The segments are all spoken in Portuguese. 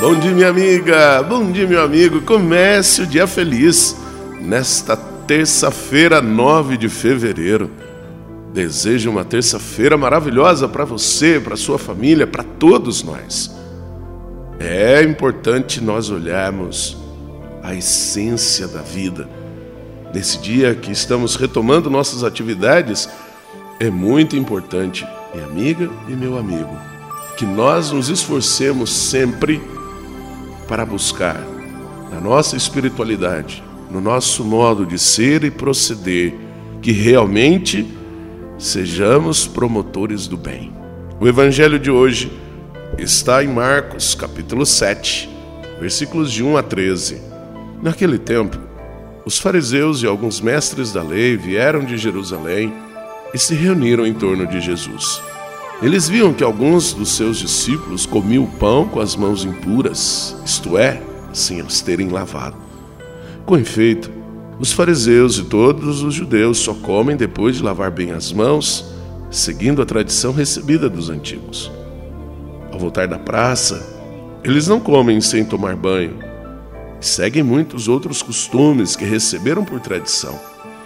Bom dia, minha amiga. Bom dia, meu amigo. Comece o dia feliz nesta terça-feira, 9 de fevereiro. Desejo uma terça-feira maravilhosa para você, para sua família, para todos nós. É importante nós olharmos a essência da vida. Nesse dia que estamos retomando nossas atividades, é muito importante, minha amiga e meu amigo, que nós nos esforcemos sempre para buscar na nossa espiritualidade, no nosso modo de ser e proceder, que realmente sejamos promotores do bem. O evangelho de hoje está em Marcos, capítulo 7, versículos de 1 a 13. Naquele tempo, os fariseus e alguns mestres da lei vieram de Jerusalém e se reuniram em torno de Jesus. Eles viam que alguns dos seus discípulos comiam o pão com as mãos impuras, isto é, sem as terem lavado. Com efeito, os fariseus e todos os judeus só comem depois de lavar bem as mãos, seguindo a tradição recebida dos antigos. Ao voltar da praça, eles não comem sem tomar banho e seguem muitos outros costumes que receberam por tradição.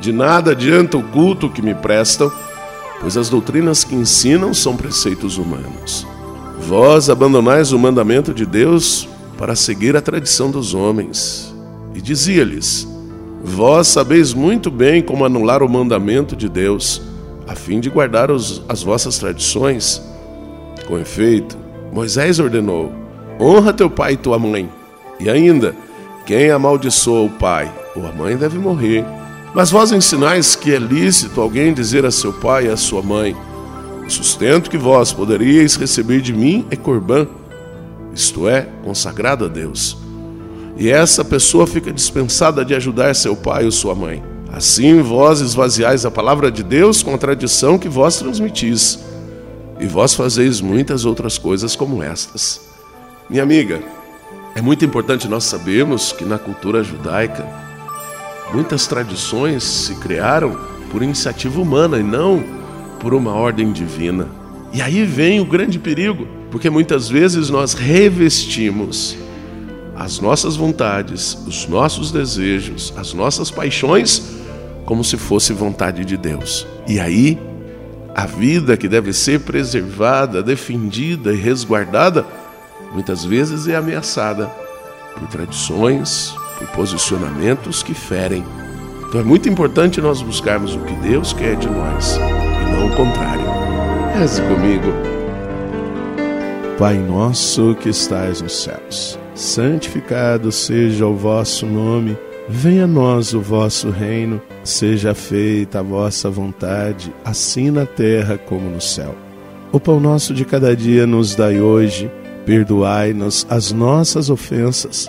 De nada adianta o culto que me prestam, pois as doutrinas que ensinam são preceitos humanos. Vós abandonais o mandamento de Deus para seguir a tradição dos homens. E dizia-lhes: Vós sabeis muito bem como anular o mandamento de Deus, a fim de guardar os, as vossas tradições. Com efeito, Moisés ordenou: Honra teu pai e tua mãe. E ainda, quem amaldiçoa o pai ou a mãe deve morrer. Mas vós ensinais que é lícito alguém dizer a seu pai e a sua mãe: o sustento que vós poderíeis receber de mim é corbã, isto é, consagrado a Deus. E essa pessoa fica dispensada de ajudar seu pai ou sua mãe. Assim vós esvaziais a palavra de Deus com a tradição que vós transmitis. E vós fazeis muitas outras coisas como estas. Minha amiga, é muito importante nós sabermos que na cultura judaica muitas tradições se criaram por iniciativa humana e não por uma ordem divina. E aí vem o grande perigo, porque muitas vezes nós revestimos as nossas vontades, os nossos desejos, as nossas paixões como se fosse vontade de Deus. E aí, a vida que deve ser preservada, defendida e resguardada, muitas vezes é ameaçada por tradições, por posicionamentos que ferem. Então é muito importante nós buscarmos o que Deus quer de nós não o contrário. Reze comigo. Pai nosso que estais nos céus, santificado seja o vosso nome. Venha a nós o vosso reino, seja feita a vossa vontade, assim na terra como no céu. O pão nosso de cada dia nos dai hoje, perdoai-nos as nossas ofensas,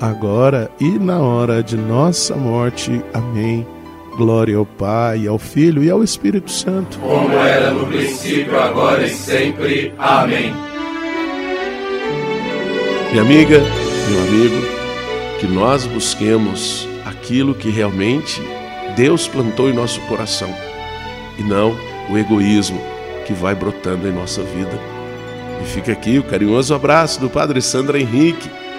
agora e na hora de nossa morte. Amém. Glória ao Pai, ao Filho e ao Espírito Santo. Como era no princípio, agora e sempre. Amém. Minha amiga, meu amigo, que nós busquemos aquilo que realmente Deus plantou em nosso coração e não o egoísmo que vai brotando em nossa vida. E fica aqui o carinhoso abraço do Padre Sandra Henrique,